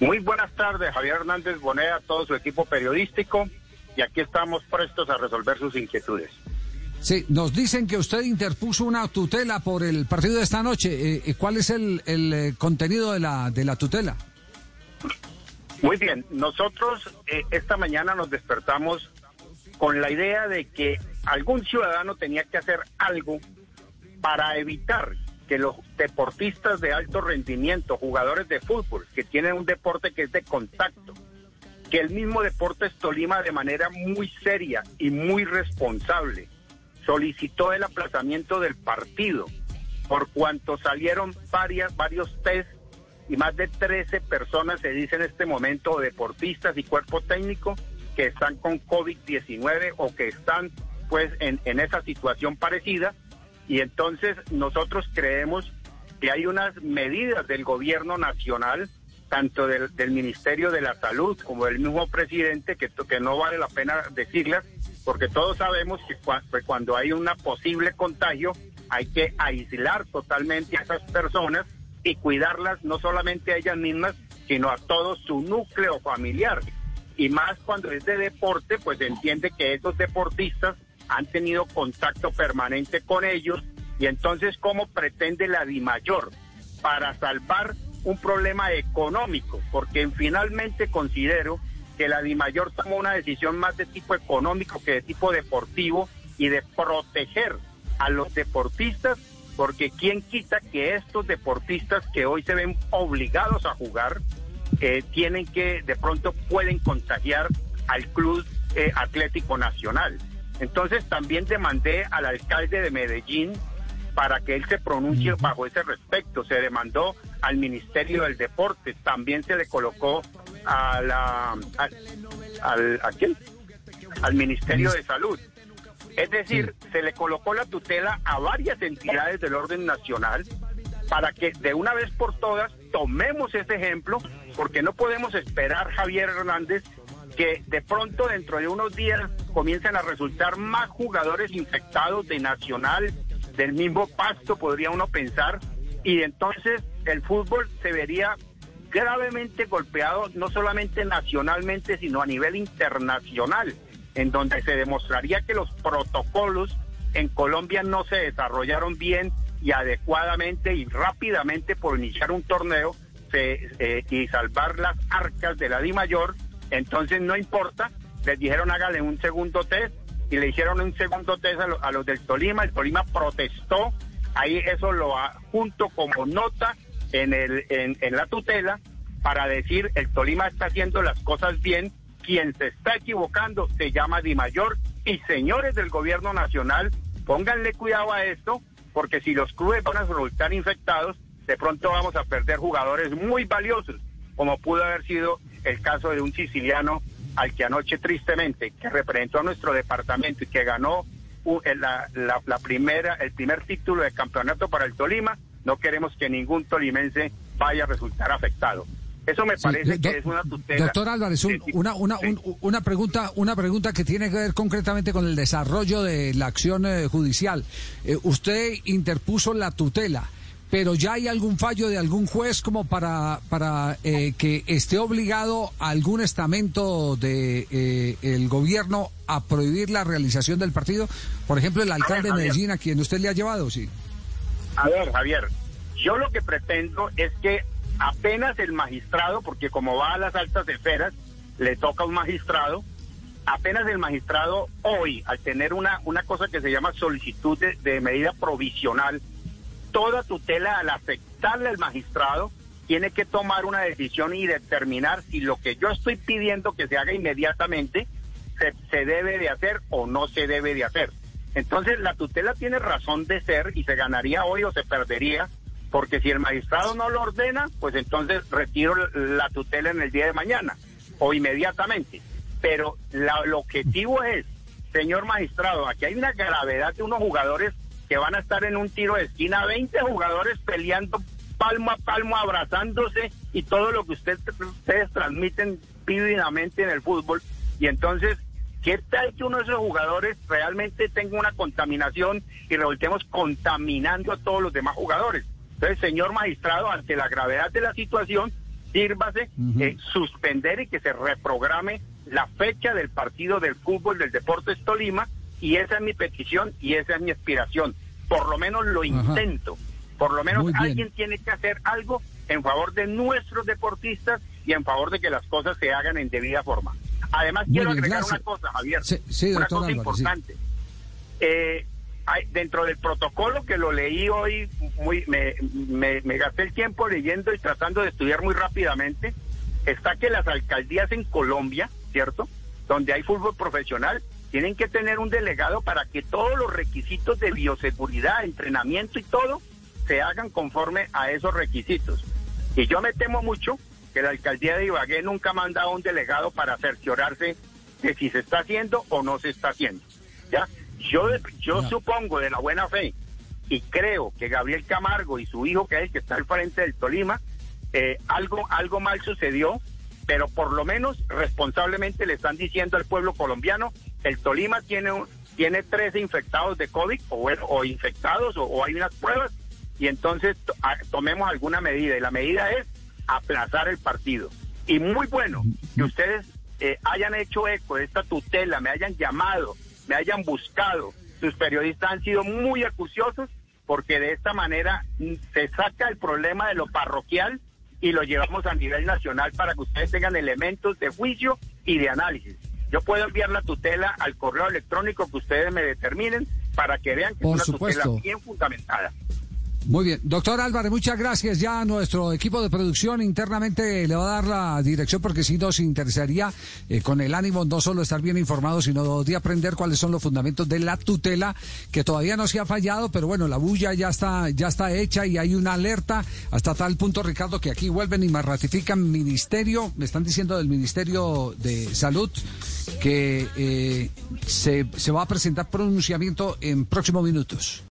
Muy buenas tardes, Javier Hernández Bonea, todo su equipo periodístico, y aquí estamos prestos a resolver sus inquietudes. Sí, nos dicen que usted interpuso una tutela por el partido de esta noche. Eh, eh, ¿Cuál es el, el contenido de la, de la tutela? Muy bien, nosotros esta mañana nos despertamos con la idea de que algún ciudadano tenía que hacer algo para evitar que los deportistas de alto rendimiento, jugadores de fútbol, que tienen un deporte que es de contacto, que el mismo Deportes Tolima de manera muy seria y muy responsable solicitó el aplazamiento del partido por cuanto salieron varias, varios test y más de 13 personas se dice en este momento, deportistas y cuerpo técnico, que están con COVID-19 o que están pues en, en esa situación parecida y entonces nosotros creemos que hay unas medidas del gobierno nacional, tanto del, Ministerio de la Salud como del mismo presidente, que, que no vale la pena decirlas, porque todos sabemos que cuando hay un posible contagio hay que aislar totalmente a esas personas y cuidarlas no solamente a ellas mismas, sino a todo su núcleo familiar. Y más cuando es de deporte, pues entiende que esos deportistas han tenido contacto permanente con ellos y entonces cómo pretende la DIMAYOR para salvar un problema económico, porque finalmente considero que la DIMAYOR tomó una decisión más de tipo económico que de tipo deportivo y de proteger a los deportistas, porque quién quita que estos deportistas que hoy se ven obligados a jugar, eh, tienen que, de pronto pueden contagiar al Club eh, Atlético Nacional. Entonces también demandé al alcalde de Medellín para que él se pronuncie bajo ese respecto. Se demandó al Ministerio del Deporte, también se le colocó a la, al, ¿a quién? al Ministerio de Salud. Es decir, se le colocó la tutela a varias entidades del orden nacional para que de una vez por todas tomemos ese ejemplo, porque no podemos esperar, Javier Hernández, que de pronto dentro de unos días comiencen a resultar más jugadores infectados de Nacional, del mismo pasto, podría uno pensar, y entonces el fútbol se vería gravemente golpeado, no solamente nacionalmente, sino a nivel internacional, en donde se demostraría que los protocolos en Colombia no se desarrollaron bien y adecuadamente y rápidamente por iniciar un torneo eh, y salvar las arcas de la Di Mayor. Entonces no importa, les dijeron hágale un segundo test y le hicieron un segundo test a, los del Tolima, el Tolima protestó, ahí eso lo junto como nota en, el, en, la tutela para decir el Tolima está haciendo las cosas bien, quien se está equivocando se llama Di Mayor. Y señores del gobierno nacional, pónganle cuidado a esto, porque si los clubes van a resultar infectados, de pronto vamos a perder jugadores muy valiosos, como pudo haber sido el caso de un siciliano al que anoche tristemente, que representó a nuestro departamento y que ganó la, la, primera, el primer título de campeonato para el Tolima, no queremos que ningún tolimense vaya a resultar afectado. Eso me parece que es una tutela. Doctor Álvarez, una, una, una, pregunta, una pregunta que tiene que ver concretamente con el desarrollo de la acción eh, judicial. Eh, usted interpuso la tutela pero ya hay algún fallo de algún juez como para, para eh, que esté obligado algún estamento de eh, el gobierno a prohibir la realización del partido. Por ejemplo, el alcalde de Medellín, a quien usted le ha llevado, sí. A ver, Javier, yo lo que pretendo es que apenas el magistrado, porque como va a las altas esferas, le toca a un magistrado, apenas el magistrado hoy, al tener una, una cosa que se llama solicitud de medida provisional, toda tutela al afectarle al magistrado tiene que tomar una decisión y determinar si lo que yo estoy pidiendo que se haga inmediatamente se, debe de hacer o no se debe de hacer. Entonces la tutela tiene razón de ser y se ganaría hoy o se perdería, porque si el magistrado no lo ordena, pues entonces retiro la tutela en el día de mañana o inmediatamente. Pero el objetivo es, señor magistrado, aquí hay una gravedad de unos jugadores que van a estar en un tiro de esquina, 20 jugadores peleando palmo a palmo, abrazándose y todo lo que ustedes transmiten vívidamente en el fútbol. Y entonces, ¿qué tal que uno de esos jugadores realmente tenga una contaminación y revoltemos contaminando a todos los demás jugadores? Entonces, señor magistrado, ante la gravedad de la situación, sírvase eh, suspender y que se reprograme la fecha del partido del fútbol del Deportes Tolima y esa es mi petición y esa es mi aspiración. Por lo menos lo intento. Por lo menos alguien tiene que hacer algo en favor de nuestros deportistas y en favor de que las cosas se hagan en debida forma. Además, quiero agregar una cosa, Javier, una cosa importante. Eh, dentro del protocolo que lo leí hoy, muy, me, me, gasté el tiempo leyendo y tratando de estudiar muy rápidamente, está que las alcaldías en Colombia, ¿cierto? Donde hay fútbol profesional, tienen que tener un delegado para que todos los requisitos de bioseguridad, entrenamiento y todo se hagan conforme a esos requisitos. Y yo me temo mucho que la alcaldía de Ibagué nunca ha mandado un delegado para cerciorarse de si se está haciendo o no se está haciendo. ¿Ya? Yo, yo supongo de la buena fe y creo que Gabriel Camargo y su hijo, que es el que está al frente del Tolima, eh, algo, algo mal sucedió, pero por lo menos responsablemente le están diciendo al pueblo colombiano, el Tolima tiene, tiene 13 infectados de COVID o, o infectados o, hay unas pruebas y entonces tomemos alguna medida y la medida es aplazar el partido. Y muy bueno que ustedes eh, hayan hecho eco de esta tutela, me hayan llamado, me hayan buscado. Sus periodistas han sido muy acuciosos porque de esta manera mm, se saca el problema de lo parroquial y lo llevamos a nivel nacional para que ustedes tengan elementos de juicio y de análisis. Yo puedo enviar la tutela al correo electrónico que ustedes me determinen para que vean que es una tutela bien fundamentada. Muy bien, doctor Álvarez, muchas gracias. Ya nuestro equipo de producción internamente le va a dar la dirección porque si nos interesaría eh, con el ánimo no solo estar bien informados, sino de aprender cuáles son los fundamentos de la tutela que todavía no se ha fallado, pero bueno, la bulla ya está ya está hecha y hay una alerta hasta tal punto, Ricardo, que aquí vuelven y me ratifican ministerio, me están diciendo del Ministerio de Salud que eh, se, se va a presentar pronunciamiento en próximos minutos.